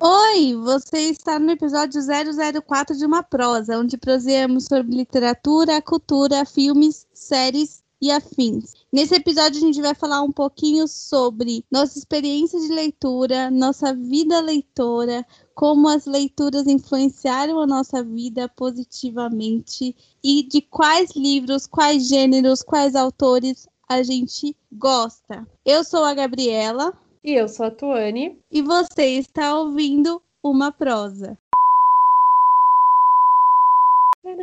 Oi, você está no episódio 004 de Uma Prosa, onde proseamos sobre literatura, cultura, filmes, séries e afins. Nesse episódio, a gente vai falar um pouquinho sobre nossa experiência de leitura, nossa vida leitora, como as leituras influenciaram a nossa vida positivamente e de quais livros, quais gêneros, quais autores a gente gosta. Eu sou a Gabriela. E eu sou a Tuane. E você está ouvindo uma prosa.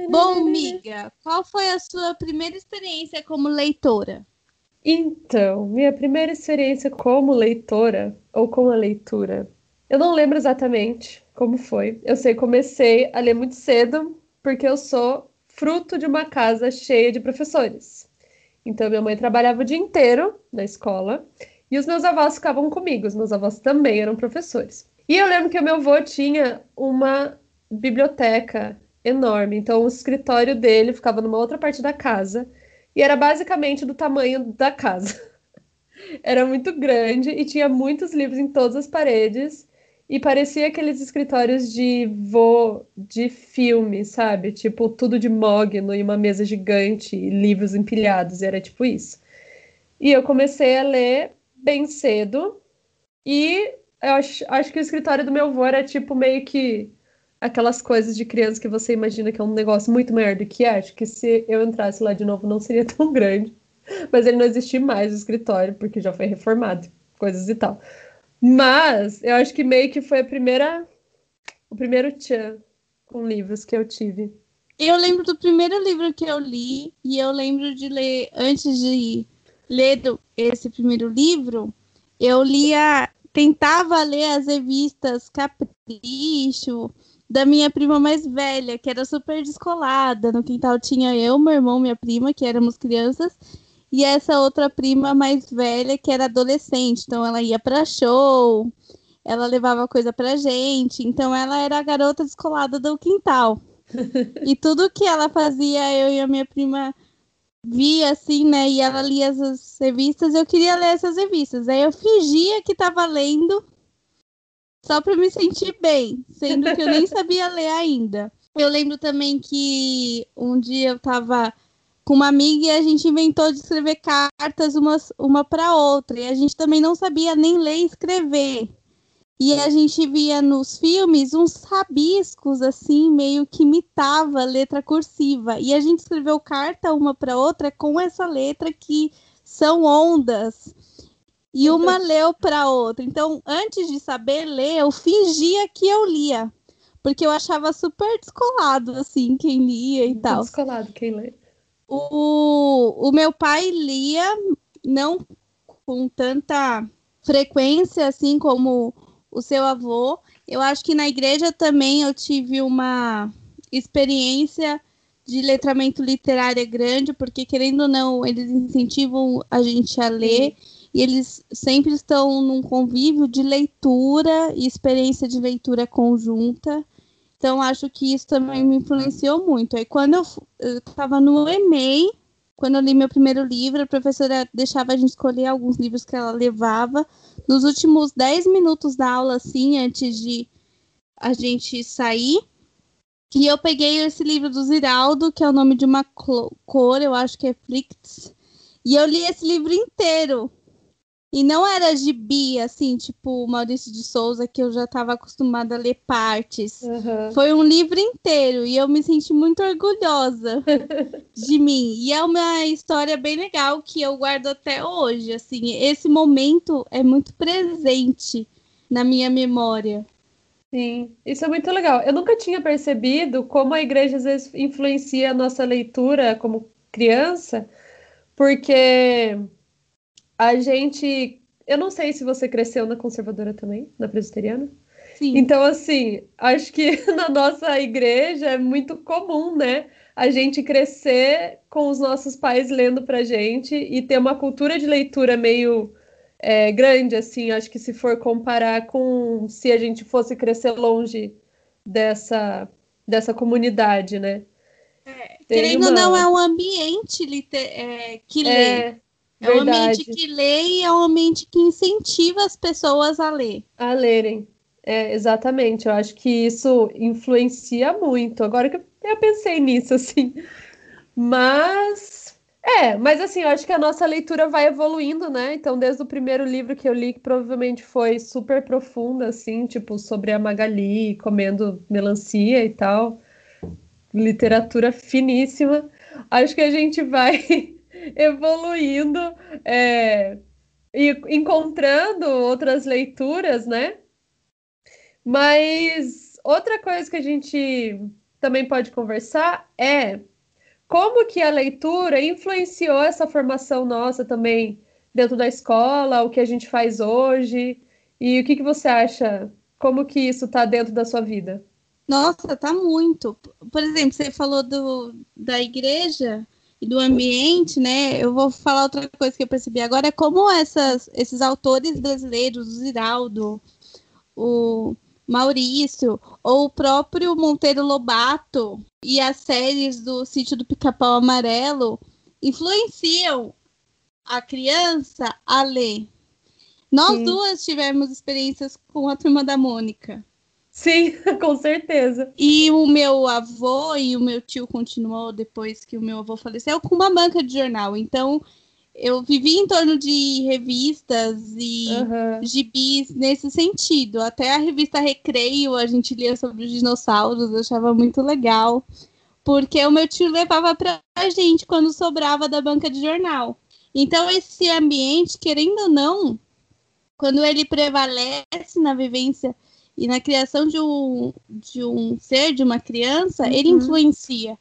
Bom, miga, qual foi a sua primeira experiência como leitora? Então, minha primeira experiência como leitora, ou com a leitura, eu não lembro exatamente como foi. Eu sei, comecei a ler muito cedo, porque eu sou fruto de uma casa cheia de professores. Então, minha mãe trabalhava o dia inteiro na escola e os meus avós ficavam comigo, os meus avós também eram professores. E eu lembro que o meu avô tinha uma biblioteca enorme, então o escritório dele ficava numa outra parte da casa e era basicamente do tamanho da casa. era muito grande e tinha muitos livros em todas as paredes e parecia aqueles escritórios de vô de filme, sabe? Tipo, tudo de mogno e uma mesa gigante e livros empilhados, e era tipo isso. E eu comecei a ler bem cedo. E eu acho, acho que o escritório do meu avô era tipo meio que aquelas coisas de criança que você imagina que é um negócio muito maior do que é. Acho que se eu entrasse lá de novo não seria tão grande. Mas ele não existe mais o escritório, porque já foi reformado, coisas e tal. Mas eu acho que meio que foi a primeira. O primeiro tchan com livros que eu tive. Eu lembro do primeiro livro que eu li, e eu lembro de ler antes de lendo esse primeiro livro, eu lia, tentava ler as revistas Capricho da minha prima mais velha, que era super descolada. No quintal tinha eu, meu irmão, minha prima, que éramos crianças, e essa outra prima mais velha, que era adolescente. Então ela ia para show, ela levava coisa pra gente. Então ela era a garota descolada do quintal. e tudo que ela fazia, eu e a minha prima via assim, né? E ela lia essas revistas, eu queria ler essas revistas. Aí eu fingia que estava lendo só para me sentir bem, sendo que eu nem sabia ler ainda. Eu lembro também que um dia eu estava com uma amiga e a gente inventou de escrever cartas uma, uma para outra. E a gente também não sabia nem ler e escrever. E a gente via nos filmes uns rabiscos, assim, meio que imitava letra cursiva. E a gente escreveu carta uma para outra com essa letra que são ondas. E uma leu para outra. Então, antes de saber ler, eu fingia que eu lia. Porque eu achava super descolado, assim, quem lia e tal. Descolado quem lê. O, o meu pai lia, não com tanta frequência, assim, como o seu avô. Eu acho que na igreja também eu tive uma experiência de letramento literário grande, porque querendo ou não, eles incentivam a gente a ler e eles sempre estão num convívio de leitura e experiência de leitura conjunta. Então acho que isso também me influenciou muito. Aí quando eu estava no EMEI, quando eu li meu primeiro livro, a professora deixava a gente escolher alguns livros que ela levava. Nos últimos 10 minutos da aula, assim, antes de a gente sair, e eu peguei esse livro do Ziraldo, que é o nome de uma cor, eu acho que é Flix, e eu li esse livro inteiro. E não era gibi, assim, tipo Maurício de Souza, que eu já estava acostumada a ler partes. Uhum. Foi um livro inteiro e eu me senti muito orgulhosa de mim. E é uma história bem legal que eu guardo até hoje. Assim, esse momento é muito presente na minha memória. Sim, isso é muito legal. Eu nunca tinha percebido como a igreja às vezes influencia a nossa leitura como criança, porque a gente. Eu não sei se você cresceu na conservadora também, na presbiteriana. Sim. Então, assim, acho que na nossa igreja é muito comum, né? A gente crescer com os nossos pais lendo pra gente e ter uma cultura de leitura meio é, grande, assim. Acho que se for comparar com se a gente fosse crescer longe dessa, dessa comunidade, né? É, querendo ou uma... não, é um ambiente liter... é, que é, É um ambiente que lê e é um ambiente que incentiva as pessoas a ler. A lerem. É, exatamente, eu acho que isso influencia muito. Agora que eu pensei nisso, assim. Mas. É, mas assim, eu acho que a nossa leitura vai evoluindo, né? Então, desde o primeiro livro que eu li, que provavelmente foi super profunda, assim, tipo, sobre a Magali comendo melancia e tal, literatura finíssima. Acho que a gente vai evoluindo é, e encontrando outras leituras, né? Mas outra coisa que a gente também pode conversar é como que a leitura influenciou essa formação nossa também dentro da escola, o que a gente faz hoje, e o que, que você acha? Como que isso está dentro da sua vida? Nossa, tá muito. Por exemplo, você falou do, da igreja e do ambiente, né? Eu vou falar outra coisa que eu percebi agora, é como essas, esses autores brasileiros, o Ziraldo, o Maurício, ou o próprio Monteiro Lobato e as séries do Sítio do Pica-Pau Amarelo influenciam a criança a ler. Nós Sim. duas tivemos experiências com a turma da Mônica. Sim, com certeza. E o meu avô e o meu tio continuou depois que o meu avô faleceu com uma banca de jornal. Então, eu vivi em torno de revistas e uhum. gibis nesse sentido. Até a revista Recreio a gente lia sobre os dinossauros, eu achava muito legal. Porque o meu tio levava para a gente quando sobrava da banca de jornal. Então, esse ambiente, querendo ou não, quando ele prevalece na vivência e na criação de um, de um ser, de uma criança, uhum. ele influencia.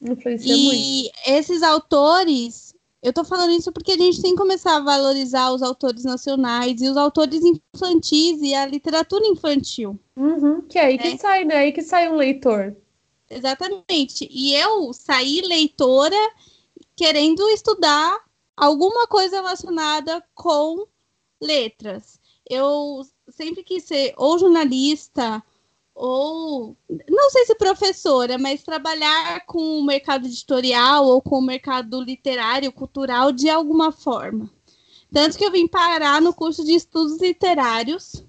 Influencia e muito. esses autores eu tô falando isso porque a gente tem que começar a valorizar os autores nacionais e os autores infantis e a literatura infantil. Uhum, que é aí que né? sai, né? Aí que sai um leitor. Exatamente. E eu saí leitora querendo estudar alguma coisa relacionada com letras. Eu sempre quis ser ou jornalista ou não sei se professora, mas trabalhar com o mercado editorial ou com o mercado literário, cultural de alguma forma. Tanto que eu vim parar no curso de estudos literários,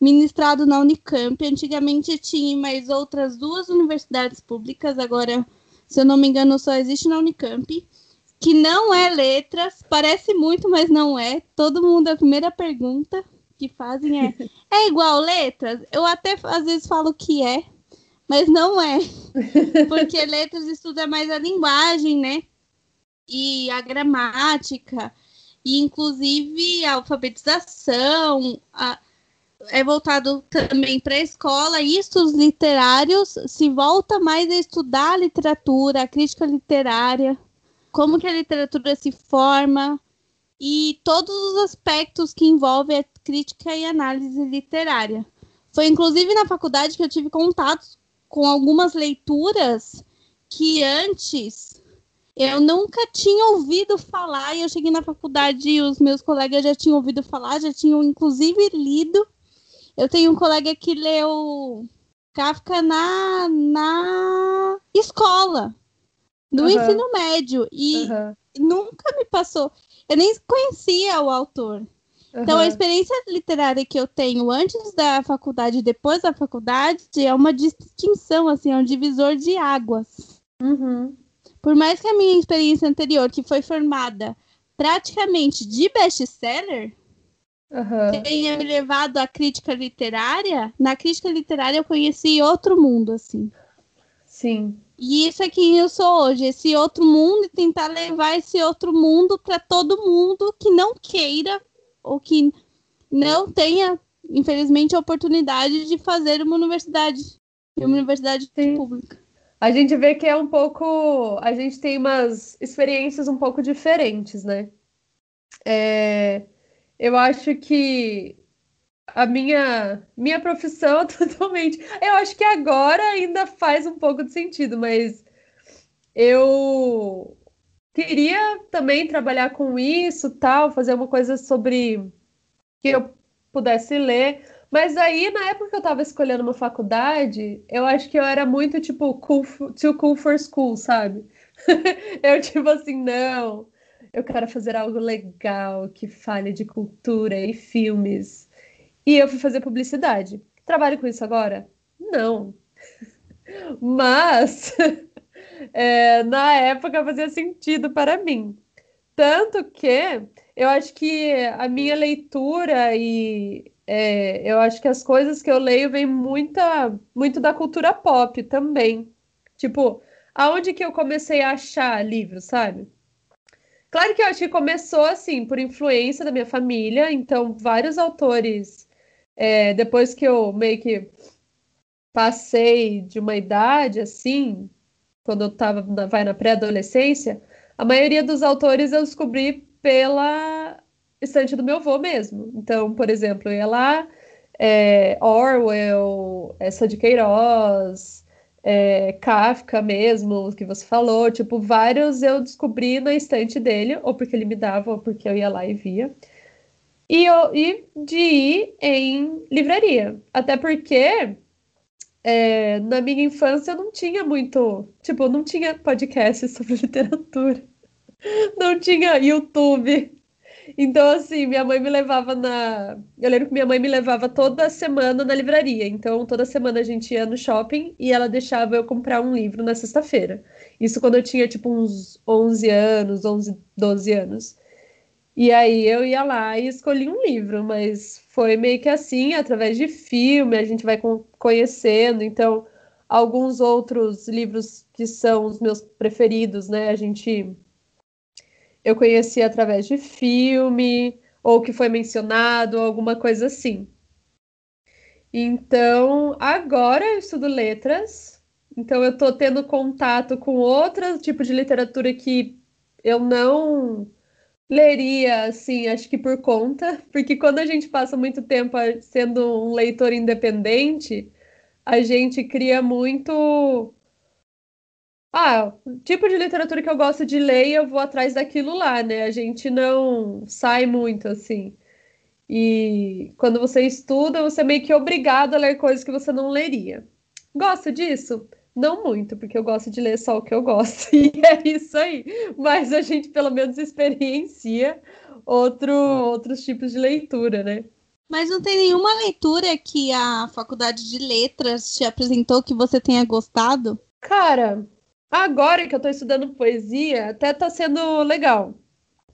ministrado na Unicamp. Antigamente tinha mais outras duas universidades públicas, agora, se eu não me engano, só existe na Unicamp, que não é letras, parece muito, mas não é. Todo mundo, a primeira pergunta que fazem é é igual letras? Eu até às vezes falo que é, mas não é. Porque letras estuda mais a linguagem, né? E a gramática, e inclusive a alfabetização, a, é voltado também para a escola. E estudos literários se volta mais a estudar a literatura, a crítica literária, como que a literatura se forma, e todos os aspectos que envolvem a crítica e análise literária. Foi inclusive na faculdade que eu tive contato com algumas leituras que antes eu nunca tinha ouvido falar e eu cheguei na faculdade e os meus colegas já tinham ouvido falar, já tinham inclusive lido. Eu tenho um colega que leu Kafka na, na escola, do uhum. ensino médio, e uhum. nunca me passou. Eu nem conhecia o autor. Uhum. Então, a experiência literária que eu tenho antes da faculdade e depois da faculdade é uma distinção, assim, é um divisor de águas. Uhum. Por mais que a minha experiência anterior, que foi formada praticamente de best-seller, uhum. tenha me levado à crítica literária, na crítica literária eu conheci outro mundo, assim. Sim. E isso é quem eu sou hoje, esse outro mundo e tentar levar esse outro mundo para todo mundo que não queira ou que não tenha, infelizmente, a oportunidade de fazer uma universidade, uma universidade Sim. pública. A gente vê que é um pouco, a gente tem umas experiências um pouco diferentes, né? É, eu acho que a minha minha profissão totalmente. Eu acho que agora ainda faz um pouco de sentido, mas eu queria também trabalhar com isso, tal, fazer uma coisa sobre que eu pudesse ler. Mas aí, na época que eu estava escolhendo uma faculdade, eu acho que eu era muito, tipo, cool, too cool for school, sabe? eu, tipo assim, não, eu quero fazer algo legal, que fale de cultura e filmes. E eu fui fazer publicidade. trabalho com isso agora? Não. Mas é, na época fazia sentido para mim. Tanto que eu acho que a minha leitura e é, eu acho que as coisas que eu leio vêm muita, muito da cultura pop também. Tipo, aonde que eu comecei a achar livros, sabe? Claro que eu acho que começou assim, por influência da minha família, então vários autores, é, depois que eu meio que passei de uma idade assim, quando eu tava na, vai na pré-adolescência, a maioria dos autores eu descobri pela estante do meu avô mesmo. Então, por exemplo, eu ia lá, é, Orwell, essa de Queiroz, é, Kafka mesmo, que você falou, tipo, vários eu descobri na estante dele, ou porque ele me dava, ou porque eu ia lá e via. E, e de ir em livraria. Até porque é, na minha infância não tinha muito. Tipo, não tinha podcast sobre literatura. Não tinha YouTube. Então, assim, minha mãe me levava na. Eu lembro que minha mãe me levava toda semana na livraria. Então, toda semana a gente ia no shopping e ela deixava eu comprar um livro na sexta-feira. Isso quando eu tinha, tipo, uns 11 anos, 11, 12 anos. E aí eu ia lá e escolhi um livro, mas foi meio que assim, através de filme, a gente vai conhecendo. Então, alguns outros livros que são os meus preferidos, né? A gente eu conheci através de filme, ou que foi mencionado, alguma coisa assim. Então, agora eu estudo letras, então eu estou tendo contato com outro tipo de literatura que eu não leria, assim, acho que por conta, porque quando a gente passa muito tempo sendo um leitor independente, a gente cria muito. Ah, tipo de literatura que eu gosto de ler, eu vou atrás daquilo lá, né? A gente não sai muito assim. E quando você estuda, você é meio que obrigado a ler coisas que você não leria. Gosta disso? Não muito, porque eu gosto de ler só o que eu gosto, e é isso aí. Mas a gente pelo menos experiencia outro, outros tipos de leitura, né? Mas não tem nenhuma leitura que a faculdade de letras te apresentou que você tenha gostado? Cara, agora que eu tô estudando poesia, até tá sendo legal.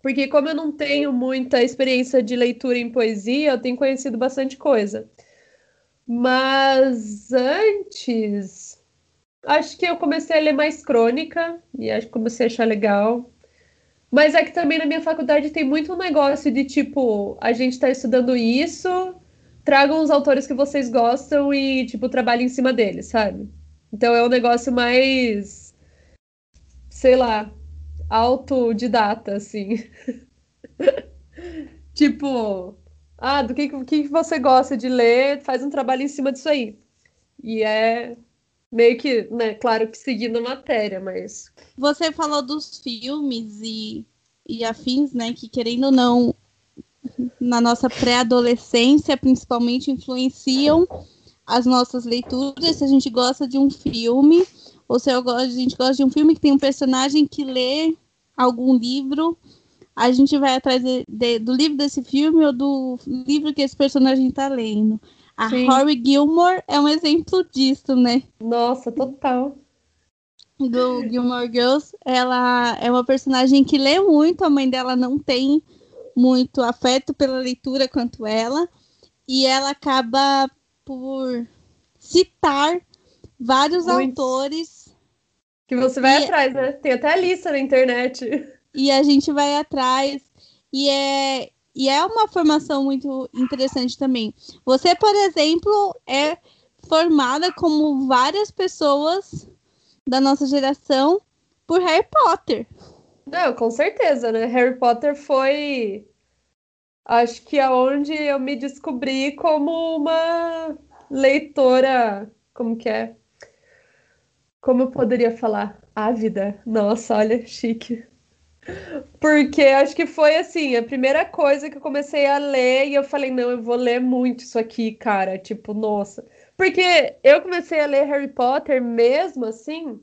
Porque como eu não tenho muita experiência de leitura em poesia, eu tenho conhecido bastante coisa. Mas antes, acho que eu comecei a ler mais crônica e acho que comecei a achar legal. Mas é que também na minha faculdade tem muito negócio de tipo, a gente está estudando isso, tragam os autores que vocês gostam e, tipo, trabalhem em cima deles, sabe? Então é um negócio mais, sei lá, autodidata, assim. tipo, ah, do que, que você gosta de ler, faz um trabalho em cima disso aí. E é meio que, né, claro que seguindo a matéria, mas. Você falou dos filmes e, e afins, né, que querendo ou não, na nossa pré-adolescência, principalmente, influenciam as nossas leituras. Se a gente gosta de um filme, ou se a gente gosta de um filme que tem um personagem que lê algum livro, a gente vai atrás de, de, do livro desse filme ou do livro que esse personagem está lendo. A Sim. Rory Gilmore é um exemplo disso, né? Nossa, total. Do Gilmore Girls, ela é uma personagem que lê muito, a mãe dela não tem muito afeto pela leitura quanto ela, e ela acaba por citar vários Muitos. autores. Que você vai e... atrás, né? Tem até a lista na internet. E a gente vai atrás. E é, e é uma formação muito interessante também. Você, por exemplo, é formada como várias pessoas da nossa geração por Harry Potter. Não, com certeza, né? Harry Potter foi acho que aonde eu me descobri como uma leitora, como que é? Como eu poderia falar? Ávida. Nossa, olha, chique. Porque acho que foi assim, a primeira coisa que eu comecei a ler e eu falei, não, eu vou ler muito isso aqui, cara. Tipo, nossa. Porque eu comecei a ler Harry Potter mesmo assim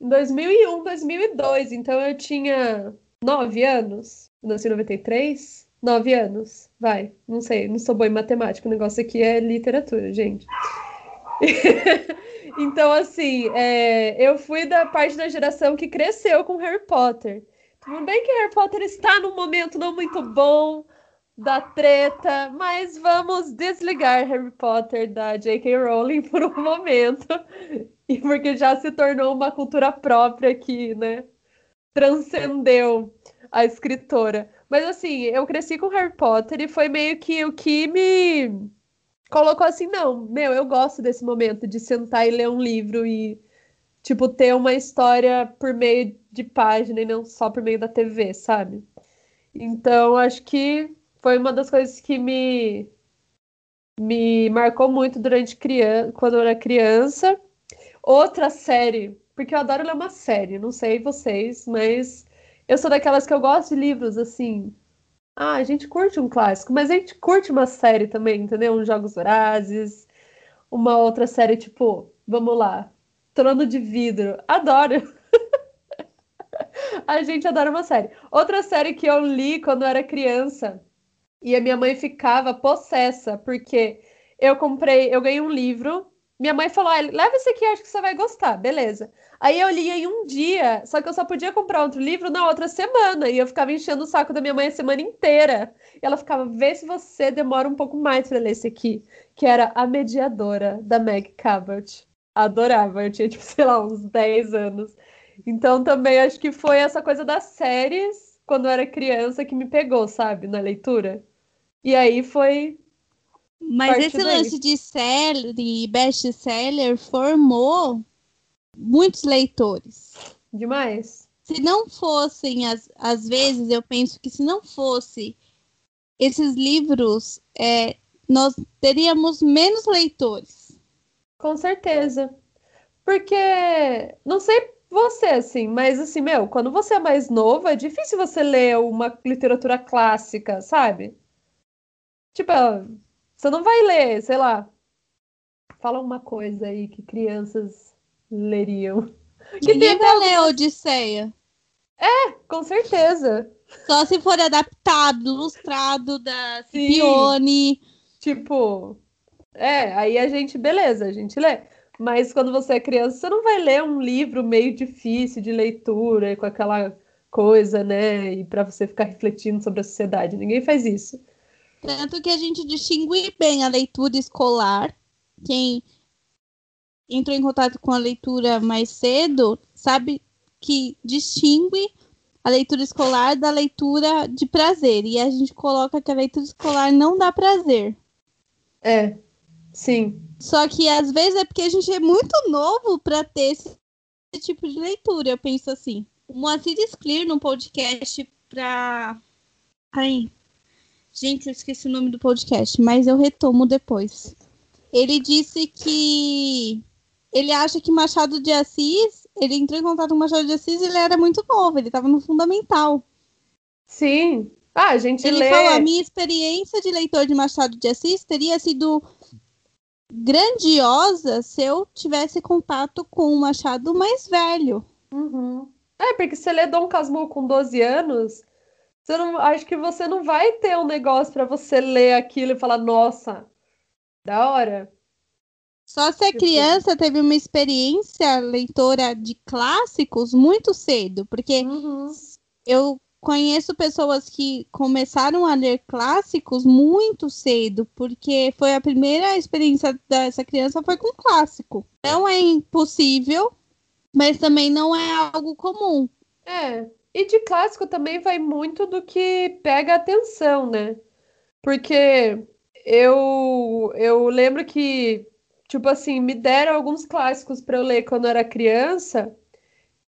em 2001, 2002. Então eu tinha nove anos. Nasci em 93. Nove anos. Vai. Não sei, não sou boa em matemática. O negócio aqui é literatura, gente. então, assim, é, eu fui da parte da geração que cresceu com Harry Potter. Tudo bem que Harry Potter está num momento não muito bom da treta, mas vamos desligar Harry Potter da J.K. Rowling por um momento, e porque já se tornou uma cultura própria que, né, transcendeu a escritora. Mas assim, eu cresci com Harry Potter e foi meio que o que me colocou assim, não, meu, eu gosto desse momento de sentar e ler um livro e tipo ter uma história por meio de página e não só por meio da TV, sabe? Então, acho que foi uma das coisas que me me marcou muito durante criança, quando eu era criança. Outra série, porque eu adoro ler uma série, não sei vocês, mas eu sou daquelas que eu gosto de livros assim. Ah, a gente curte um clássico, mas a gente curte uma série também, entendeu? Uns Jogos Vorazes, uma outra série tipo, vamos lá, Trono de Vidro. Adoro! a gente adora uma série. Outra série que eu li quando eu era criança e a minha mãe ficava possessa, porque eu comprei, eu ganhei um livro. Minha mãe falou: ah, leva esse aqui, acho que você vai gostar, beleza. Aí eu li em um dia, só que eu só podia comprar outro livro na outra semana. E eu ficava enchendo o saco da minha mãe a semana inteira. E ela ficava, vê se você demora um pouco mais para ler esse aqui. Que era A Mediadora, da Meg Cabot. Adorava, eu tinha, tipo, sei lá, uns 10 anos. Então também acho que foi essa coisa das séries, quando eu era criança, que me pegou, sabe, na leitura. E aí foi. Mas esse daí. lance de série, best-seller, formou muitos leitores. Demais. Se não fossem, às, às vezes, eu penso que se não fosse esses livros, é, nós teríamos menos leitores. Com certeza. Porque, não sei você, assim, mas assim, meu, quando você é mais novo, é difícil você ler uma literatura clássica, sabe? Tipo, você não vai ler, sei lá. Fala uma coisa aí que crianças leriam. Que Ninguém vai ler Odisseia. É, com certeza. Só se for adaptado, ilustrado da Cione. Tipo, é, aí a gente, beleza, a gente lê. Mas quando você é criança, você não vai ler um livro meio difícil de leitura, com aquela coisa, né? E para você ficar refletindo sobre a sociedade. Ninguém faz isso. Tanto que a gente distingue bem a leitura escolar. Quem entrou em contato com a leitura mais cedo sabe que distingue a leitura escolar da leitura de prazer. E a gente coloca que a leitura escolar não dá prazer. É, sim. Só que às vezes é porque a gente é muito novo para ter esse, tipo de leitura, eu penso assim. O Moacir Scler, no podcast para. Ai, Gente, eu esqueci o nome do podcast, mas eu retomo depois. Ele disse que ele acha que Machado de Assis, ele entrou em contato com Machado de Assis e ele era muito novo, ele estava no fundamental. Sim. Ah, a gente ele lê... falou, a minha experiência de leitor de Machado de Assis teria sido grandiosa se eu tivesse contato com o Machado mais velho. Uhum. É, porque você lê Dom Casmurro com 12 anos, você não, acho que você não vai ter um negócio para você ler aquilo e falar, nossa, da hora. Só se a criança teve uma experiência leitora de clássicos muito cedo, porque uhum. eu conheço pessoas que começaram a ler clássicos muito cedo, porque foi a primeira experiência dessa criança foi com clássico. Não é impossível, mas também não é algo comum. É, e de clássico também vai muito do que pega atenção, né? Porque eu, eu lembro que, tipo assim, me deram alguns clássicos para eu ler quando eu era criança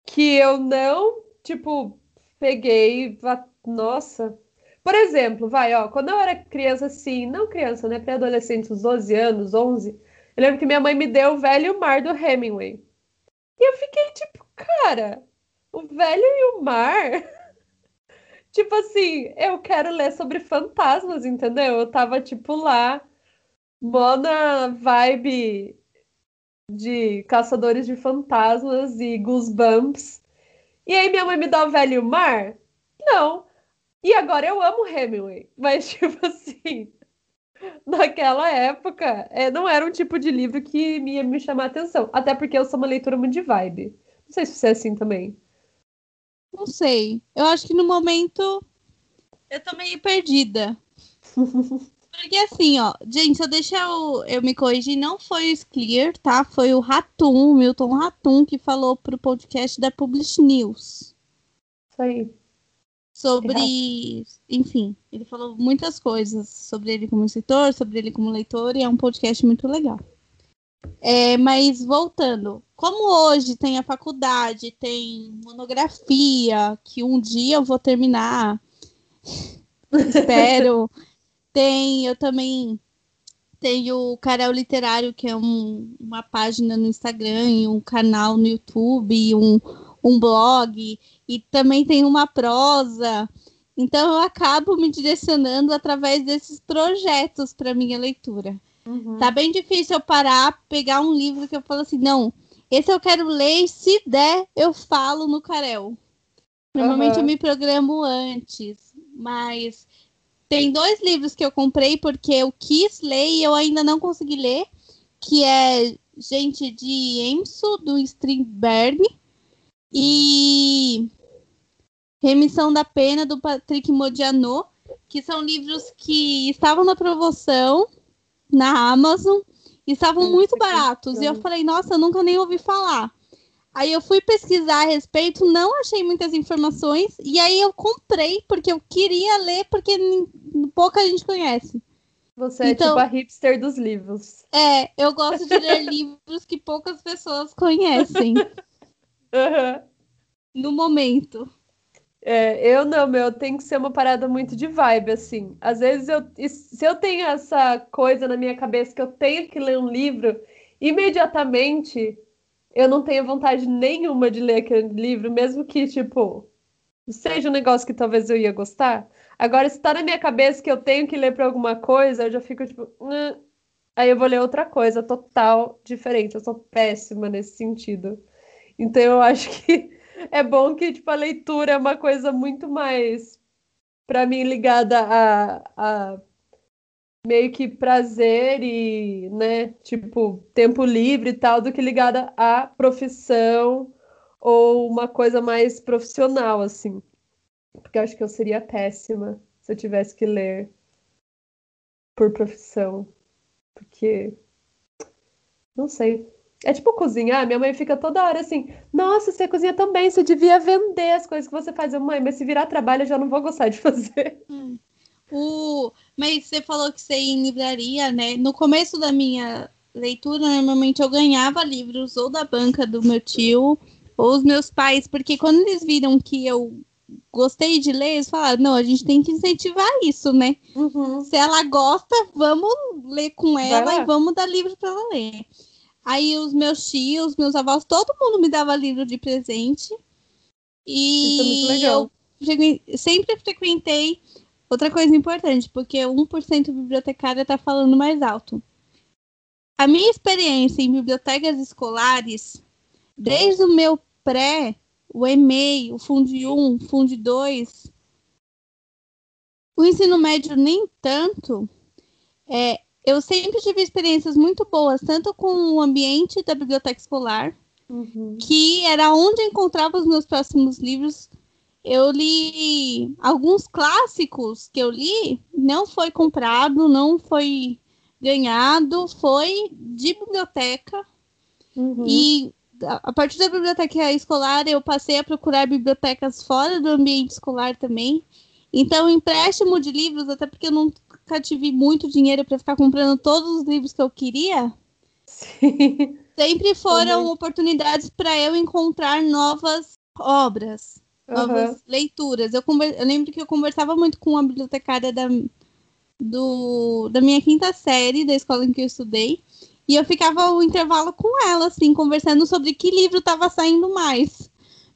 que eu não, tipo, peguei. Nossa. Por exemplo, vai, ó, quando eu era criança, assim, não criança, né? Pré-adolescente, uns 12 anos, 11, eu lembro que minha mãe me deu o Velho Mar do Hemingway. E eu fiquei tipo, cara, o velho e o mar. tipo assim, eu quero ler sobre fantasmas, entendeu? Eu tava, tipo, lá, mona vibe de caçadores de fantasmas e goosebumps. E aí minha mãe me dá o velho mar? Não. E agora eu amo Hemingway, mas tipo assim, naquela época, é, não era um tipo de livro que me ia me chamar a atenção. Até porque eu sou uma leitura muito de vibe. Não sei se você é assim também. Não sei. Eu acho que no momento eu tô meio perdida. Porque assim, ó, gente, eu deixar eu, eu me corrigir, não foi o Clear, tá? Foi o Ratum, o Milton Ratum, que falou pro podcast da Publish News. Isso aí. Sobre, enfim, ele falou muitas coisas sobre ele como escritor, sobre ele como leitor, e é um podcast muito legal. É, mas voltando, como hoje tem a faculdade, tem monografia, que um dia eu vou terminar, espero. Tem, eu também tenho o Carel Literário, que é um, uma página no Instagram, e um canal no YouTube, e um, um blog, e também tem uma prosa. Então eu acabo me direcionando através desses projetos para minha leitura. Uhum. Tá bem difícil eu parar, pegar um livro que eu falo assim, não, esse eu quero ler, e se der, eu falo no Carel. Normalmente uhum. eu me programo antes, mas tem dois livros que eu comprei porque eu quis ler e eu ainda não consegui ler, que é Gente de Emso, do Strindberg, e Remissão da Pena, do Patrick Modiano, que são livros que estavam na promoção na Amazon e estavam muito baratos. E eu falei, nossa, eu nunca nem ouvi falar. Aí eu fui pesquisar a respeito, não achei muitas informações, e aí eu comprei porque eu queria ler, porque pouca gente conhece. Você então, é tipo a hipster dos livros. É, eu gosto de ler livros que poucas pessoas conhecem. Uhum. No momento. É, eu não, meu, tem que ser uma parada muito de vibe, assim. Às vezes eu. Se eu tenho essa coisa na minha cabeça que eu tenho que ler um livro, imediatamente eu não tenho vontade nenhuma de ler aquele livro, mesmo que, tipo, seja um negócio que talvez eu ia gostar. Agora, se tá na minha cabeça que eu tenho que ler pra alguma coisa, eu já fico, tipo, hum. aí eu vou ler outra coisa total diferente. Eu sou péssima nesse sentido. Então, eu acho que é bom que, tipo, a leitura é uma coisa muito mais, para mim, ligada a, a meio que prazer e, né, tipo, tempo livre e tal, do que ligada à profissão ou uma coisa mais profissional, assim. Porque eu acho que eu seria péssima se eu tivesse que ler por profissão. Porque. Não sei. É tipo cozinhar, minha mãe fica toda hora assim: Nossa, você cozinha tão bem, você devia vender as coisas que você faz. Eu, mãe, mas se virar trabalho eu já não vou gostar de fazer. Hum. O... Mas você falou que você ia em livraria, né? No começo da minha leitura, normalmente eu ganhava livros ou da banca do meu tio ou os meus pais, porque quando eles viram que eu gostei de ler, eles falaram, não, a gente tem que incentivar isso, né? Uhum. Se ela gosta, vamos ler com ela e vamos dar livro para ela ler. Aí os meus tios, meus avós, todo mundo me dava livro de presente. E isso é muito legal. eu sempre frequentei Outra coisa importante, porque 1% bibliotecária está falando mais alto. A minha experiência em bibliotecas escolares, desde o meu pré, o EMEI, o Fundi 1, Fundi 2, o ensino médio nem tanto, é, eu sempre tive experiências muito boas, tanto com o ambiente da biblioteca escolar, uhum. que era onde eu encontrava os meus próximos livros, eu li alguns clássicos que eu li, não foi comprado, não foi ganhado, foi de biblioteca. Uhum. E a partir da biblioteca escolar, eu passei a procurar bibliotecas fora do ambiente escolar também. Então, empréstimo de livros, até porque eu nunca tive muito dinheiro para ficar comprando todos os livros que eu queria. Sim. Sempre foram oportunidades para eu encontrar novas obras novas uhum. leituras. Eu, conver... eu lembro que eu conversava muito com a bibliotecária da, do, da minha quinta série, da escola em que eu estudei, e eu ficava o intervalo com ela, assim, conversando sobre que livro estava saindo mais.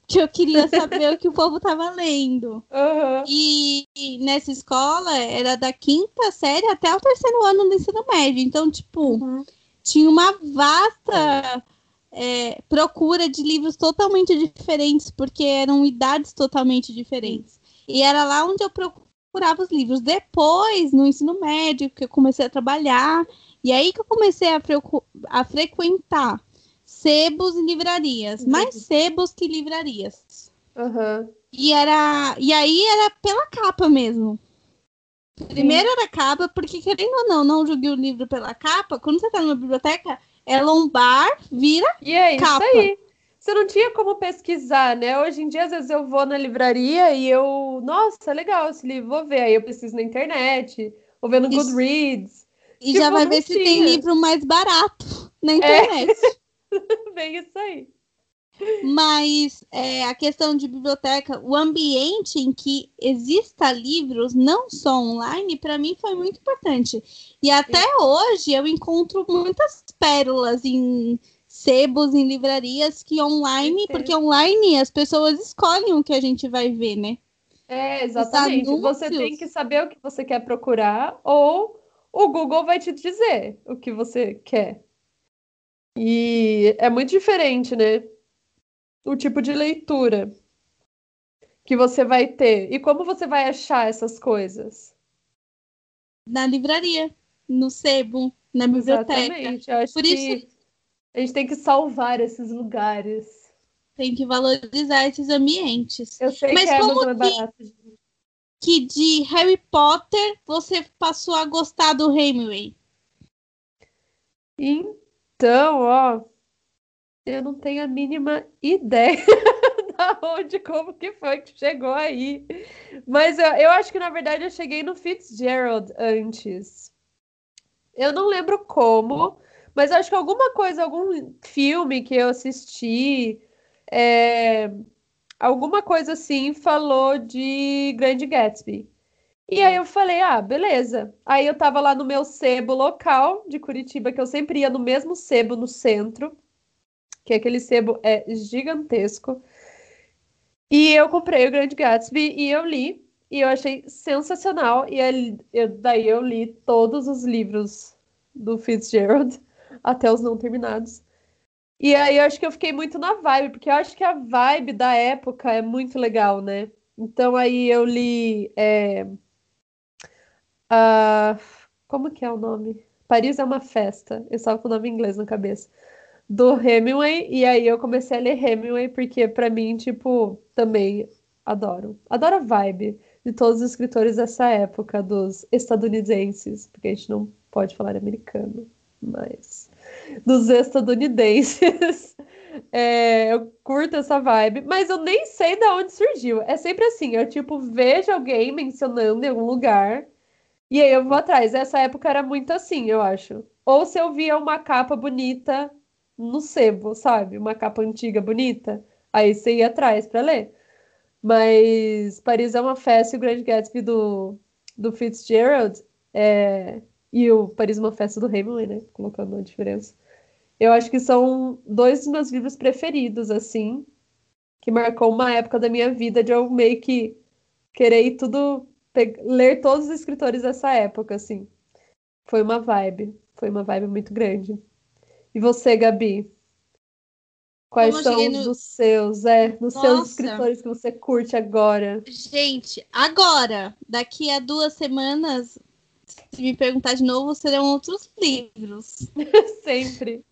Que eu queria saber o que o povo estava lendo. Uhum. E, e, nessa escola era da quinta série até o terceiro ano do ensino médio. Então, tipo, uhum. tinha uma vasta é, procura de livros totalmente diferentes, porque eram idades totalmente diferentes. E era lá onde eu procurava os livros. Depois, no ensino médio, que eu comecei a trabalhar, e aí que eu comecei a, a frequentar sebos e livrarias, uhum. mais sebos que livrarias. Uhum. E era e aí era pela capa mesmo. Primeiro era capa, porque querendo ou não, não joguei o livro pela capa. Quando você tá numa biblioteca, é lombar, vira e é capa. isso aí. Você não tinha como pesquisar, né? Hoje em dia, às vezes eu vou na livraria e eu, nossa, legal esse livro, vou ver. Aí eu preciso na internet, vou ver no isso. Goodreads. E tipo, já vai ver tinha. se tem livro mais barato na é. internet. É. Bem isso aí. Mas é, a questão de biblioteca, o ambiente em que exista livros, não só online, para mim foi muito importante. E até Sim. hoje eu encontro muitas pérolas em sebos, em livrarias, que online, Sim. porque online as pessoas escolhem o que a gente vai ver, né? É, exatamente. Você tem que saber o que você quer procurar, ou o Google vai te dizer o que você quer. E é muito diferente, né? O tipo de leitura que você vai ter. E como você vai achar essas coisas? Na livraria, no sebo, na biblioteca. Exatamente. Eu acho Por que isso... a gente tem que salvar esses lugares. Tem que valorizar esses ambientes. Eu sei Mas que é como barato. que de Harry Potter você passou a gostar do Hemingway? Então, ó, eu não tenho a mínima ideia da onde, como que foi que chegou aí. Mas eu, eu acho que, na verdade, eu cheguei no Fitzgerald antes. Eu não lembro como, mas acho que alguma coisa, algum filme que eu assisti, é, alguma coisa assim, falou de Grande Gatsby. E aí eu falei, ah, beleza. Aí eu tava lá no meu sebo local de Curitiba, que eu sempre ia no mesmo sebo no centro, que aquele sebo é gigantesco. E eu comprei o Grande Gatsby e eu li, e eu achei sensacional. E eu, daí eu li todos os livros do Fitzgerald, até os não terminados. E aí eu acho que eu fiquei muito na vibe, porque eu acho que a vibe da época é muito legal, né? Então aí eu li. É Uh, como que é o nome? Paris é uma festa. Eu estava com o nome em inglês na cabeça. Do Hemingway. E aí eu comecei a ler Hemingway, porque para mim, tipo, também adoro. Adoro a vibe de todos os escritores dessa época, dos estadunidenses, porque a gente não pode falar americano, mas dos estadunidenses. É, eu curto essa vibe, mas eu nem sei de onde surgiu. É sempre assim, eu tipo vejo alguém mencionando em algum lugar e aí eu vou atrás. Essa época era muito assim, eu acho. Ou se eu via uma capa bonita no sebo, sabe? Uma capa antiga bonita, aí você ia atrás para ler. Mas Paris é uma festa e o Grand Gatsby do, do Fitzgerald é... e o Paris é uma festa do Hemingway, né? Colocando a diferença. Eu acho que são dois dos meus livros preferidos, assim, que marcou uma época da minha vida de eu meio que querer tudo ler todos os escritores dessa época, assim. Foi uma vibe. Foi uma vibe muito grande. E você, Gabi? Quais Como são no... os seus, é, nos seus escritores que você curte agora? Gente, agora, daqui a duas semanas, se me perguntar de novo, serão outros livros. sempre.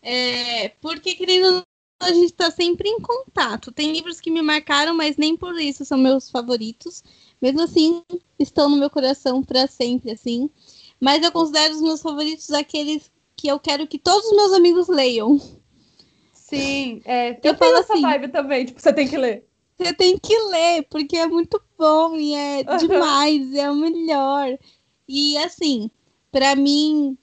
É, porque, querendo a gente está sempre em contato. Tem livros que me marcaram, mas nem por isso são meus favoritos. Mesmo assim, estão no meu coração para sempre, assim. Mas eu considero os meus favoritos aqueles que eu quero que todos os meus amigos leiam. Sim, é. Eu, eu tenho essa assim, vibe também, tipo, você tem que ler. Você tem que ler, porque é muito bom e é uhum. demais, é o melhor. E assim, para mim,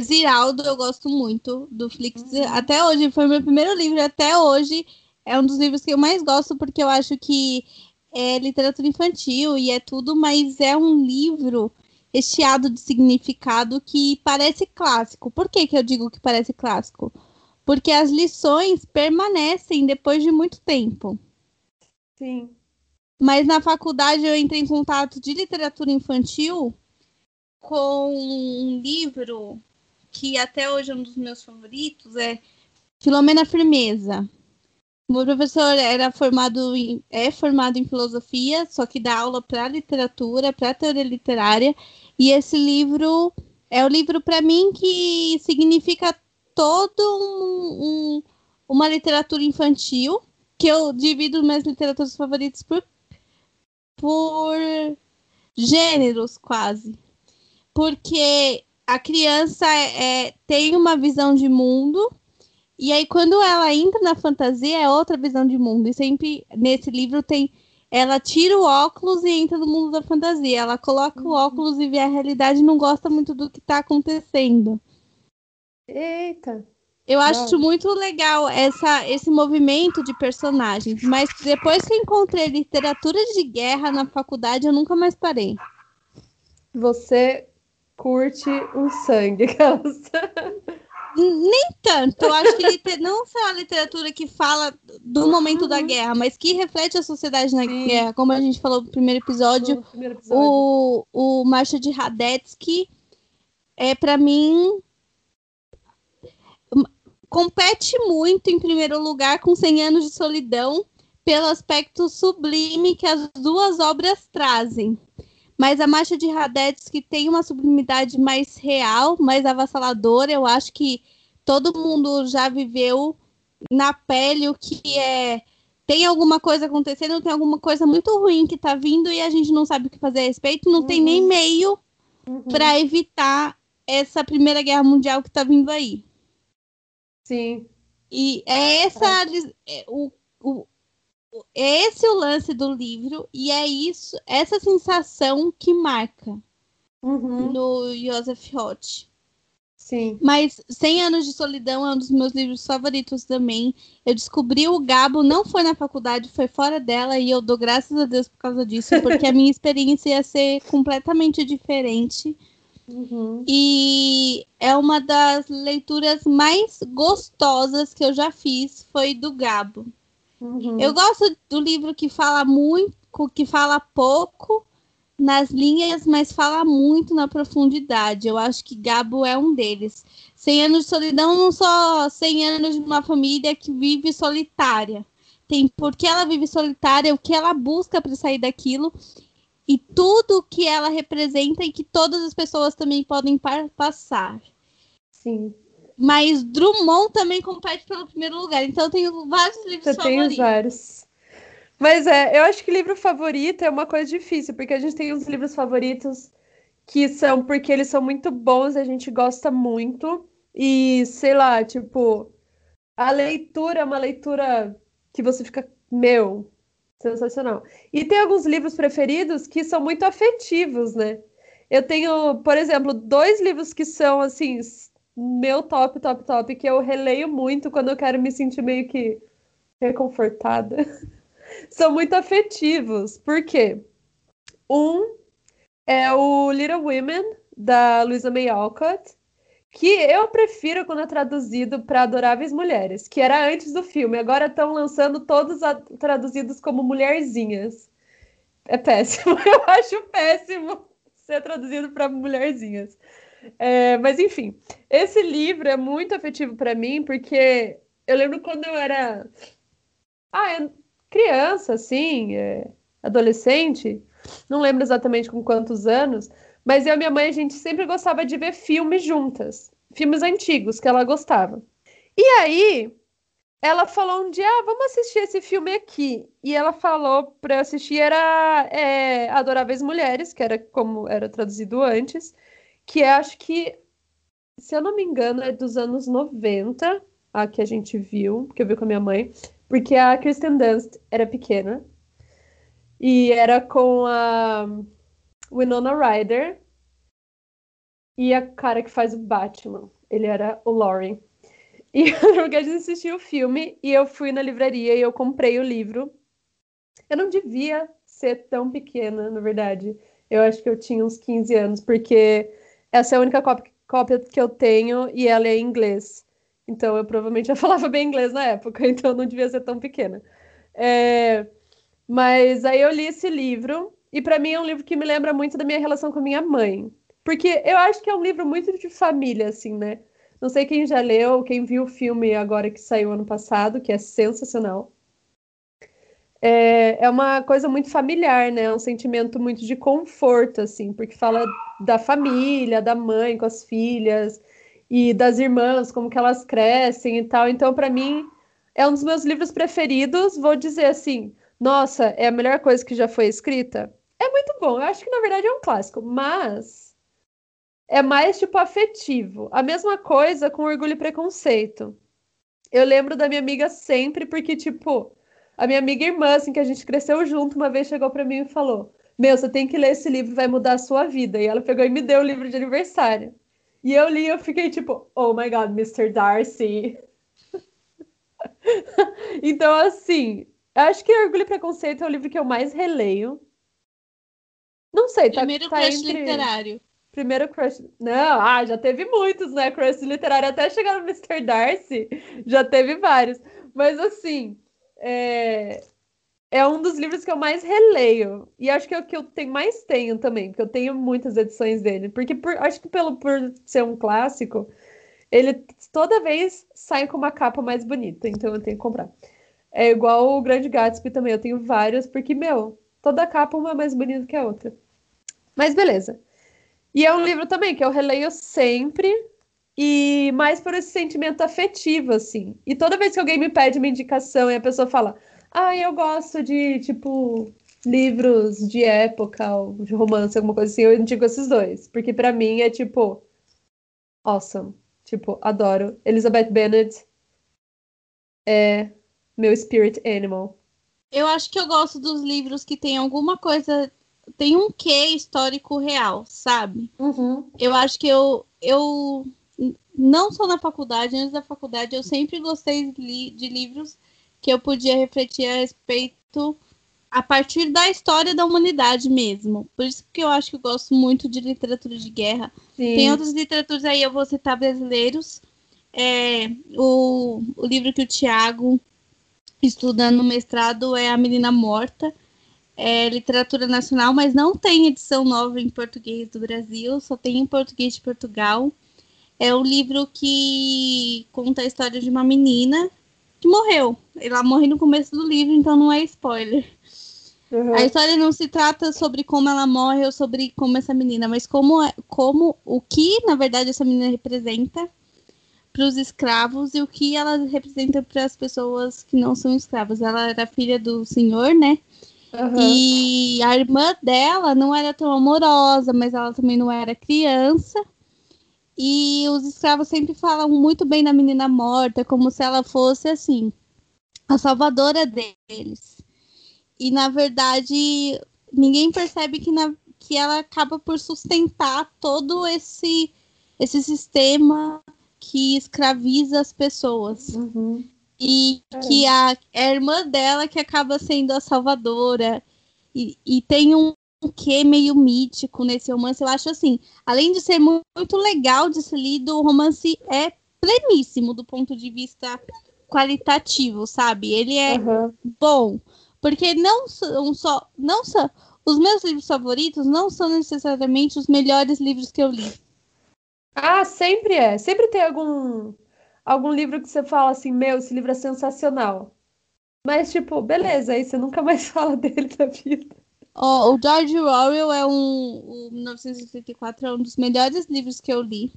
Ziraldo eu gosto muito do Flix. Uhum. Até hoje, foi meu primeiro livro, até hoje é um dos livros que eu mais gosto, porque eu acho que é literatura infantil e é tudo, mas é um livro recheado de significado que parece clássico. Por que, que eu digo que parece clássico? Porque as lições permanecem depois de muito tempo. Sim. Mas na faculdade eu entrei em contato de literatura infantil com um livro que até hoje é um dos meus favoritos, é Filomena Firmeza. Meu professor era formado em, é formado em filosofia, só que dá aula para literatura, para teoria literária. E esse livro é o livro para mim que significa todo um, um, uma literatura infantil, que eu divido minhas literaturas favoritas por, por gêneros, quase. Porque a criança é, é, tem uma visão de mundo, e aí quando ela entra na fantasia é outra visão de mundo. E sempre nesse livro tem. Ela tira o óculos e entra no mundo da fantasia. Ela coloca uhum. o óculos e vê a realidade e não gosta muito do que está acontecendo. Eita! Eu acho muito legal essa, esse movimento de personagens, mas depois que encontrei literatura de guerra na faculdade, eu nunca mais parei. Você curte um sangue, aquelas. Nem tanto. Eu acho que não só a literatura que fala do momento uhum. da guerra, mas que reflete a sociedade na Sim. guerra. Como a gente falou no primeiro episódio, no primeiro episódio. o, o Marcha de Radetzky é, para mim, compete muito, em primeiro lugar, com 100 anos de solidão, pelo aspecto sublime que as duas obras trazem. Mas a Marcha de Radetzky tem uma sublimidade mais real, mais avassaladora. Eu acho que todo mundo já viveu na pele o que é. Tem alguma coisa acontecendo, tem alguma coisa muito ruim que está vindo e a gente não sabe o que fazer a respeito, não uhum. tem nem uhum. meio uhum. para evitar essa Primeira Guerra Mundial que está vindo aí. Sim. E é essa é. o, o, é esse o lance do livro e é isso, essa sensação que marca uhum. no Joseph Roth. Sim. Mas 100 Anos de Solidão é um dos meus livros favoritos também. Eu descobri o Gabo, não foi na faculdade, foi fora dela, e eu dou graças a Deus por causa disso, porque a minha experiência ia ser completamente diferente. Uhum. E é uma das leituras mais gostosas que eu já fiz, foi do Gabo. Uhum. Eu gosto do livro que fala muito, que fala pouco nas linhas, mas fala muito na profundidade. Eu acho que Gabo é um deles. 100 anos de solidão não só 100 anos de uma família que vive solitária. Tem por que ela vive solitária, o que ela busca para sair daquilo e tudo que ela representa e que todas as pessoas também podem passar. Sim. Mas Drummond também compete pelo primeiro lugar. Então eu tenho vários livros Você favoritos. Tem vários. Mas é, eu acho que livro favorito é uma coisa difícil, porque a gente tem uns livros favoritos que são porque eles são muito bons, a gente gosta muito. E, sei lá, tipo, a leitura é uma leitura que você fica, meu, Sensacional. E tem alguns livros preferidos que são muito afetivos, né? Eu tenho, por exemplo, dois livros que são, assim, meu top, top, top, que eu releio muito quando eu quero me sentir meio que reconfortada. são muito afetivos. Por quê? Um é o Little Women, da Louisa May Alcott, que eu prefiro quando é traduzido para Adoráveis Mulheres, que era antes do filme. Agora estão lançando todos traduzidos como Mulherzinhas. É péssimo, eu acho péssimo ser traduzido para Mulherzinhas. É, mas enfim, esse livro é muito afetivo para mim, porque eu lembro quando eu era ah, eu... criança, assim, é... adolescente, não lembro exatamente com quantos anos, mas eu e minha mãe, a gente sempre gostava de ver filmes juntas. Filmes antigos que ela gostava. E aí, ela falou um dia, ah, vamos assistir esse filme aqui. E ela falou para eu assistir, era é, Adoráveis Mulheres, que era como era traduzido antes, que é, acho que, se eu não me engano, é dos anos 90, a que a gente viu, que eu vi com a minha mãe, porque a Kristen Dunst era pequena. E era com a Winona Ryder e a cara que faz o Batman. Ele era o Lauren. E eu lembro que a gente assistiu o filme e eu fui na livraria e eu comprei o livro. Eu não devia ser tão pequena, na verdade. Eu acho que eu tinha uns 15 anos, porque essa é a única cópia, que eu tenho e ela é em inglês. Então eu provavelmente já falava bem inglês na época, então não devia ser tão pequena. É... Mas aí eu li esse livro e para mim é um livro que me lembra muito da minha relação com minha mãe. Porque eu acho que é um livro muito de família, assim, né? Não sei quem já leu, quem viu o filme agora que saiu ano passado, que é sensacional. É, é uma coisa muito familiar, né? É um sentimento muito de conforto, assim, porque fala da família, da mãe com as filhas e das irmãs, como que elas crescem e tal. Então, para mim, é um dos meus livros preferidos. Vou dizer assim, nossa, é a melhor coisa que já foi escrita. É muito bom. Eu acho que na verdade é um clássico, mas é mais tipo afetivo. A mesma coisa com Orgulho e Preconceito. Eu lembro da minha amiga sempre porque tipo a minha amiga irmã, assim, que a gente cresceu junto, uma vez chegou para mim e falou: Meu, você tem que ler esse livro, vai mudar a sua vida. E ela pegou e me deu o livro de aniversário. E eu li e eu fiquei tipo, oh my god, Mr. Darcy. então, assim, acho que Orgulho e Preconceito é o livro que eu mais releio. Não sei, tá, Primeiro tá crush entre... literário. Primeiro crush. Não, ah, já teve muitos, né? Crush literário. Até chegar no Mr. Darcy, já teve vários. Mas, assim, é, é um dos livros que eu mais releio. E acho que é o que eu tenho, mais tenho também, porque eu tenho muitas edições dele. Porque por, acho que pelo, por ser um clássico, ele toda vez sai com uma capa mais bonita, então eu tenho que comprar. É igual o Grande Gatsby também, eu tenho vários, porque, meu, toda capa uma é mais bonita que a outra. Mas beleza. E é um livro também que eu releio sempre, e mais por esse sentimento afetivo, assim. E toda vez que alguém me pede uma indicação e a pessoa fala, ah, eu gosto de, tipo, livros de época ou de romance, alguma coisa assim, eu indico esses dois. Porque para mim é, tipo, awesome. Tipo, adoro. Elizabeth Bennet é meu spirit animal. Eu acho que eu gosto dos livros que tem alguma coisa. Tem um quê histórico real, sabe? Uhum. Eu acho que eu, eu não só na faculdade, antes da faculdade, eu sempre gostei de livros que eu podia refletir a respeito a partir da história da humanidade mesmo. Por isso que eu acho que eu gosto muito de literatura de guerra. Sim. Tem outras literaturas aí, eu vou citar brasileiros. É, o, o livro que o Tiago estuda no mestrado é A Menina Morta. É literatura nacional, mas não tem edição nova em português do Brasil, só tem em português de Portugal. É um livro que conta a história de uma menina que morreu. Ela morre no começo do livro, então não é spoiler. Uhum. A história não se trata sobre como ela morre ou sobre como essa menina, mas como, é, como o que, na verdade, essa menina representa para os escravos e o que ela representa para as pessoas que não são escravas. Ela era filha do senhor, né? Uhum. E a irmã dela não era tão amorosa, mas ela também não era criança. E os escravos sempre falam muito bem da menina morta, como se ela fosse assim, a salvadora deles. E na verdade, ninguém percebe que, na, que ela acaba por sustentar todo esse, esse sistema que escraviza as pessoas. Uhum. E é. que a, a irmã dela que acaba sendo a salvadora. E, e tem um, um quê meio mítico nesse romance. Eu acho assim, além de ser muito legal de ser lido, o romance é pleníssimo do ponto de vista qualitativo, sabe? Ele é uhum. bom, porque não são só, não são os meus livros favoritos não são necessariamente os melhores livros que eu li. Ah, sempre é. Sempre tem algum algum livro que você fala assim, meu, esse livro é sensacional. Mas tipo, beleza, aí você nunca mais fala dele na vida. Oh, o George Orwell é um. O 1984 é um dos melhores livros que eu li.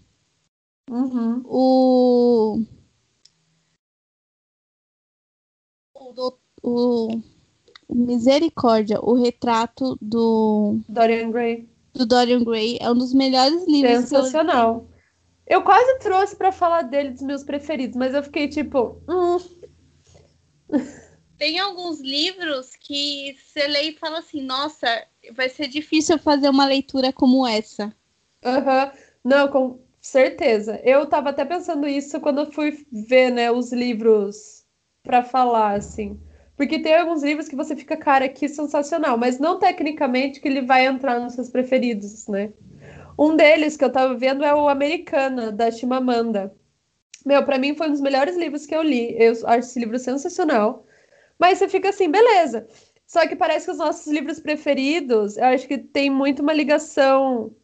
Uhum. O. O, o, o Misericórdia, o retrato do. Dorian Gray. Do Dorian Gray é um dos melhores livros. Sensacional. Eu, eu quase trouxe para falar dele dos meus preferidos, mas eu fiquei tipo. Hum. tem alguns livros que você lê e fala assim, nossa, vai ser difícil fazer uma leitura como essa. Aham, uhum. não, com certeza. Eu tava até pensando isso quando eu fui ver, né, os livros para falar, assim. Porque tem alguns livros que você fica, cara, que sensacional, mas não tecnicamente que ele vai entrar nos seus preferidos, né? Um deles que eu tava vendo é o Americana, da Chimamanda. Meu, para mim foi um dos melhores livros que eu li. Eu acho esse livro sensacional. Mas você fica assim, beleza. Só que parece que os nossos livros preferidos, eu acho que tem muito uma ligação,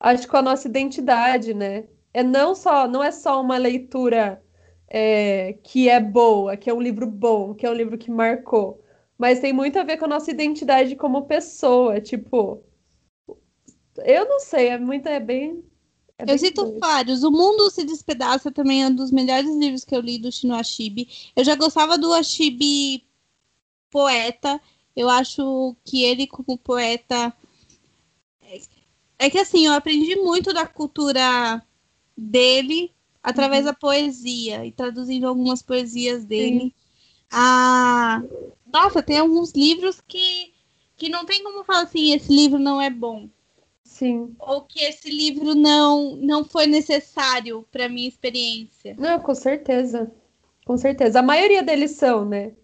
acho com a nossa identidade, né? É não só, não é só uma leitura é, que é boa, que é um livro bom, que é um livro que marcou. mas tem muito a ver com a nossa identidade como pessoa. Tipo, eu não sei, é muito, é bem. É eu cito doido. vários. O Mundo se Despedaça também é um dos melhores livros que eu li do Shino Ashibi. Eu já gostava do Ashibi poeta. Eu acho que ele, como poeta. É, é que assim, eu aprendi muito da cultura dele através uhum. da poesia e traduzindo algumas poesias dele. Sim. Ah, nossa, tem alguns livros que, que não tem como falar assim, esse livro não é bom. Sim. Ou que esse livro não, não foi necessário para minha experiência. Não, com certeza. Com certeza. A maioria deles são, né?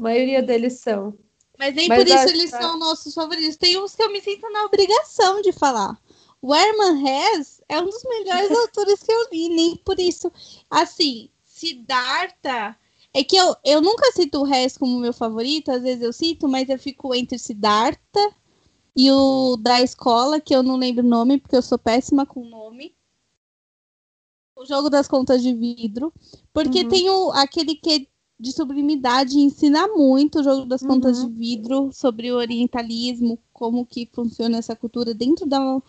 A maioria deles são. Mas nem Mas por isso eles são nossos favoritos. Tem uns que eu me sinto na obrigação de falar. O Herman Hesse é um dos melhores autores que eu li, nem por isso. Assim, Siddhartha. É que eu, eu nunca cito o Hesse como meu favorito, às vezes eu cito, mas eu fico entre Siddhartha e o da escola, que eu não lembro o nome, porque eu sou péssima com nome. O jogo das contas de vidro. Porque uhum. tem o, aquele que de sublimidade ensina muito o jogo das contas uhum. de vidro sobre o orientalismo, como que funciona essa cultura dentro da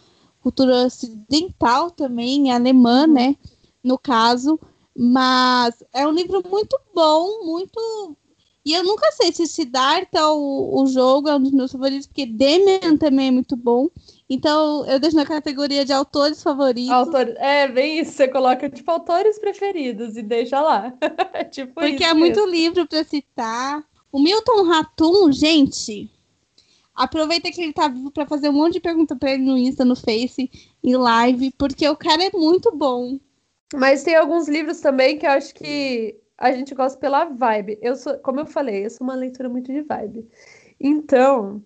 cultura ocidental também, alemã, uhum. né? No caso. Mas é um livro muito bom, muito. E eu nunca sei se Siddhartha o, o jogo é um dos meus favoritos, porque Demian também é muito bom. Então eu deixo na categoria de autores favoritos. Autor... É, bem isso. Você coloca tipo autores preferidos e deixa lá. tipo porque é mesmo. muito livro para citar. O Milton Ratum, gente, Aproveita que ele tá vivo para fazer um monte de pergunta para ele no Insta, no Face, em live, porque o cara é muito bom. Mas tem alguns livros também que eu acho que a gente gosta pela vibe. Eu sou, como eu falei, eu sou uma leitura muito de vibe. Então,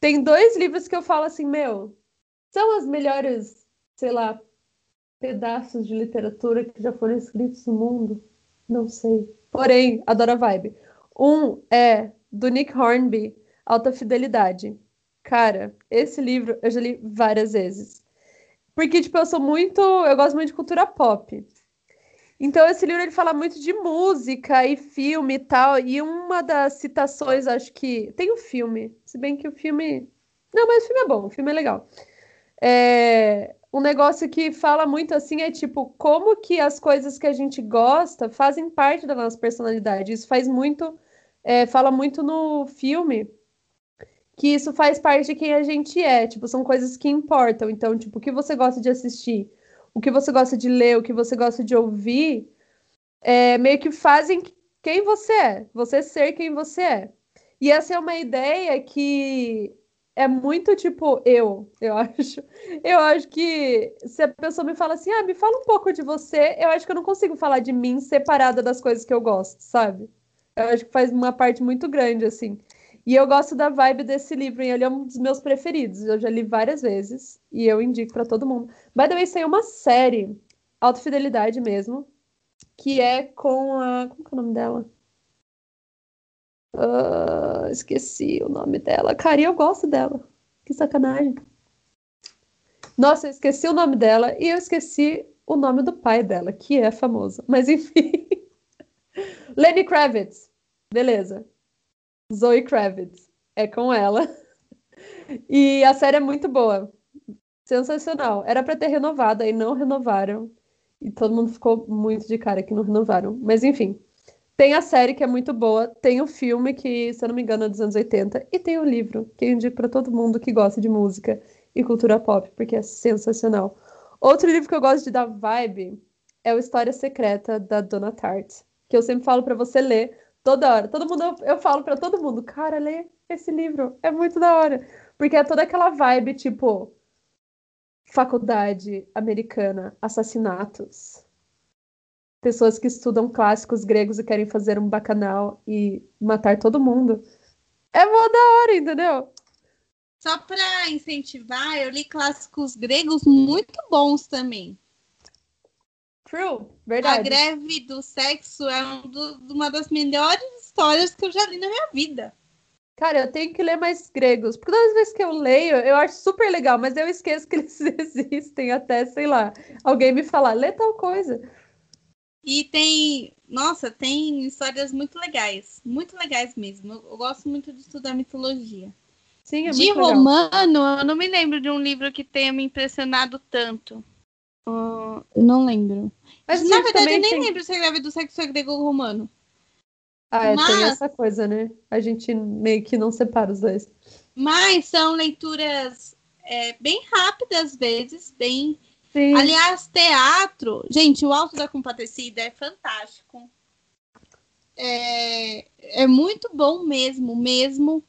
tem dois livros que eu falo assim, meu, são as melhores, sei lá, pedaços de literatura que já foram escritos no mundo. Não sei. Porém, adoro a vibe. Um é do Nick Hornby, Alta Fidelidade. Cara, esse livro eu já li várias vezes. Porque, tipo, eu sou muito. Eu gosto muito de cultura pop. Então, esse livro ele fala muito de música e filme e tal. E uma das citações, acho que. Tem um filme. Se bem que o filme. Não, mas o filme é bom, o filme é legal. É... Um negócio que fala muito assim é tipo, como que as coisas que a gente gosta fazem parte da nossa personalidade. Isso faz muito. É... Fala muito no filme que isso faz parte de quem a gente é. Tipo, são coisas que importam. Então, tipo, o que você gosta de assistir, o que você gosta de ler, o que você gosta de ouvir, é, meio que fazem quem você é. Você ser quem você é. E essa é uma ideia que é muito tipo eu, eu acho. Eu acho que se a pessoa me fala assim, ah, me fala um pouco de você, eu acho que eu não consigo falar de mim separada das coisas que eu gosto, sabe? Eu acho que faz uma parte muito grande, assim. E eu gosto da vibe desse livro, e ele é um dos meus preferidos. Eu já li várias vezes e eu indico para todo mundo. By the way, saiu uma série, Alta Fidelidade mesmo, que é com a. Como que é o nome dela? Uh, esqueci o nome dela. Cara, eu gosto dela. Que sacanagem. Nossa, eu esqueci o nome dela e eu esqueci o nome do pai dela, que é famoso. Mas enfim. Lenny Kravitz. Beleza. Zoe Kravitz. É com ela. E a série é muito boa. Sensacional. Era para ter renovado, aí não renovaram. E todo mundo ficou muito de cara que não renovaram. Mas enfim. Tem a série que é muito boa, tem o filme que, se eu não me engano, é dos anos 80, e tem o livro, que eu indico para todo mundo que gosta de música e cultura pop, porque é sensacional. Outro livro que eu gosto de dar vibe é o História Secreta da Dona Tart, que eu sempre falo para você ler, Toda hora. Todo mundo, eu falo para todo mundo, cara, lê esse livro. É muito da hora. Porque é toda aquela vibe, tipo, faculdade americana, assassinatos. Pessoas que estudam clássicos gregos e querem fazer um bacanal e matar todo mundo. É mó da hora, entendeu? Só para incentivar, eu li clássicos gregos muito bons também. True, verdade. A greve do sexo é um do, uma das melhores histórias que eu já li na minha vida. Cara, eu tenho que ler mais gregos. Porque todas as vezes que eu leio, eu acho super legal, mas eu esqueço que eles existem até, sei lá, alguém me falar, lê tal coisa. E tem, nossa, tem histórias muito legais, muito legais mesmo. Eu, eu gosto muito de estudar mitologia. Sim, é de muito legal. romano, eu não me lembro de um livro que tenha me impressionado tanto. Uh, não lembro. Mas Na verdade, eu nem tem- lembro se escreve do sexo grego-romano. Ah, é, tem Mas- essa coisa, né? A gente meio que não separa os dois. Mas são leituras é, bem rápidas, às vezes, bem Sim. Aliás, teatro, gente, o Alto da Compadecida é fantástico. É, é muito bom mesmo, mesmo.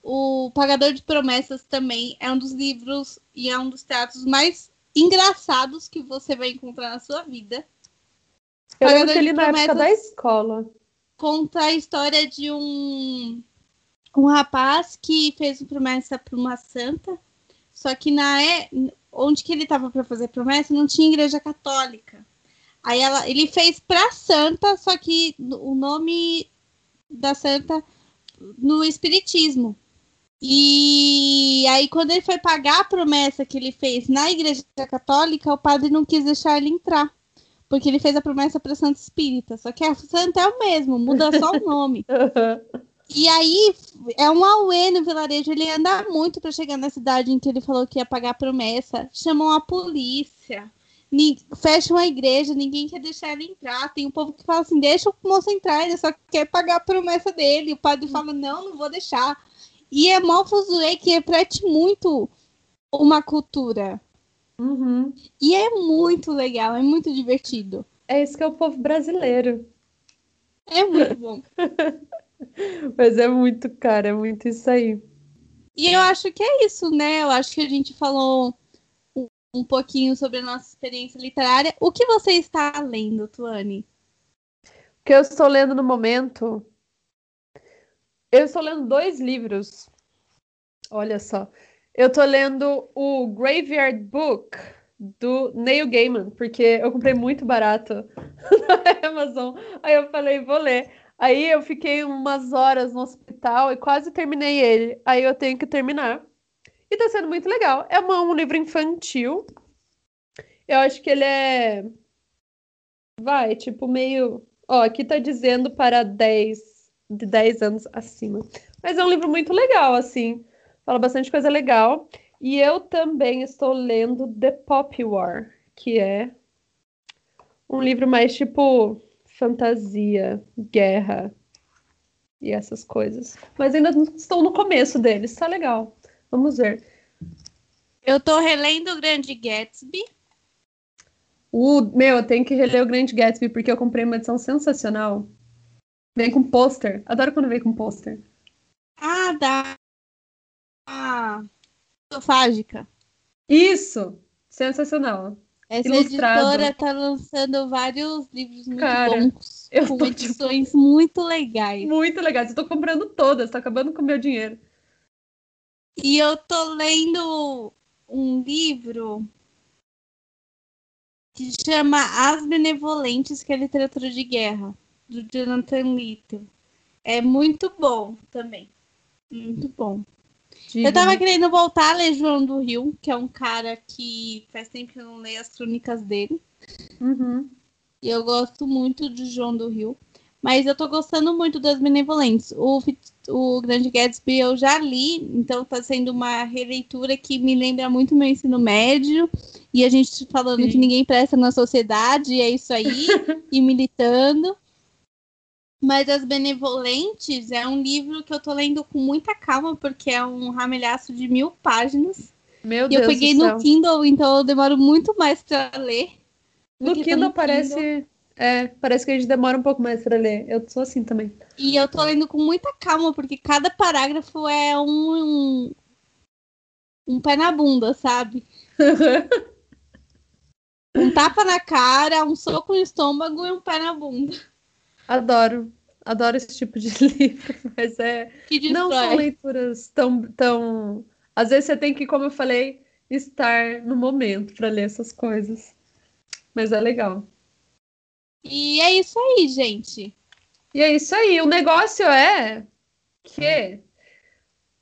O Pagador de Promessas também é um dos livros e é um dos teatros mais engraçados que você vai encontrar na sua vida. Eu lembro que ele na época da escola. Conta a história de um, um rapaz que fez uma promessa para uma santa, só que na é, onde que ele estava para fazer promessa não tinha igreja católica. Aí ela, ele fez para santa, só que o nome da santa no espiritismo. E aí quando ele foi pagar a promessa que ele fez na igreja católica, o padre não quis deixar ele entrar, porque ele fez a promessa para santa espírita. Só que a santa é o mesmo, muda só o nome. E aí é um auê no vilarejo. Ele anda muito para chegar na cidade em que ele falou que ia pagar a promessa. Chamam a polícia. Fecham a igreja, ninguém quer deixar ele entrar. Tem um povo que fala assim: deixa o moço entrar, ele só quer pagar a promessa dele. O padre fala: não, não vou deixar. E é mó fuzuê que reflete muito uma cultura. Uhum. E é muito legal, é muito divertido. É isso que é o povo brasileiro. É muito bom. Mas é muito, cara, é muito isso aí. E eu acho que é isso, né? Eu acho que a gente falou um, um pouquinho sobre a nossa experiência literária. O que você está lendo, Tuane? O que eu estou lendo no momento. Eu estou lendo dois livros. Olha só. Eu estou lendo o Graveyard Book do Neil Gaiman, porque eu comprei muito barato na Amazon. Aí eu falei, vou ler. Aí eu fiquei umas horas no hospital e quase terminei ele. Aí eu tenho que terminar. E tá sendo muito legal. É uma- um livro infantil. Eu acho que ele é. Vai, tipo, meio. Ó, aqui tá dizendo para 10, de 10 anos acima. Mas é um livro muito legal, assim. Fala bastante coisa legal. E eu também estou lendo The Pop War, que é um livro mais tipo fantasia, guerra e essas coisas. Mas ainda estou no começo deles, tá legal. Vamos ver. Eu tô relendo o Grande Gatsby. O, meu, eu tenho que reler o Grande Gatsby porque eu comprei uma edição sensacional. Vem com pôster. Adoro quando vem com pôster. Ah, da. Ah, Sofágica. Isso! Sensacional. Essa Ilustrado. editora tá lançando vários livros muito Cara, bons, eu com tô, tipo, edições muito legais. Muito legal. Eu tô comprando todas, tô acabando com o meu dinheiro. E eu tô lendo um livro que chama As Benevolentes, que é literatura de guerra, do Jonathan Little. É muito bom também. Muito bom. Eu tava querendo voltar a ler João do Rio, que é um cara que faz tempo que eu não leio as crônicas dele. Uhum. E eu gosto muito de João do Rio. Mas eu tô gostando muito das Benevolentes. O, o Grande Gatsby eu já li, então tá sendo uma releitura que me lembra muito meu ensino médio. E a gente falando Sim. que ninguém presta na sociedade, e é isso aí, e militando. Mas As Benevolentes é um livro que eu tô lendo com muita calma, porque é um ramelhaço de mil páginas. Meu e Deus eu peguei no. Kindle, então eu demoro muito mais pra ler. No Kindle no parece. É, parece que a gente demora um pouco mais pra ler. Eu sou assim também. E eu tô lendo com muita calma, porque cada parágrafo é um, um, um pé na bunda, sabe? Um tapa na cara, um soco no estômago e um pé na bunda. Adoro. Adoro esse tipo de livro, mas é. Que Não são leituras tão, tão. Às vezes você tem que, como eu falei, estar no momento para ler essas coisas. Mas é legal. E é isso aí, gente. E é isso aí. O negócio é que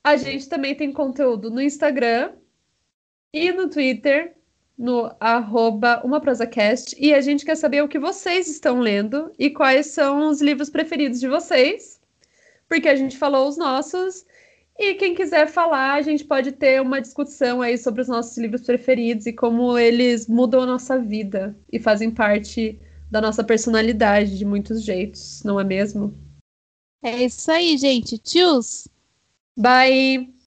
a gente também tem conteúdo no Instagram e no Twitter, no arroba umaprosacast e a gente quer saber o que vocês estão lendo e quais são os livros preferidos de vocês, porque a gente falou os nossos e quem quiser falar, a gente pode ter uma discussão aí sobre os nossos livros preferidos e como eles mudam a nossa vida e fazem parte da nossa personalidade de muitos jeitos, não é mesmo? É isso aí, gente. Tchus! Bye!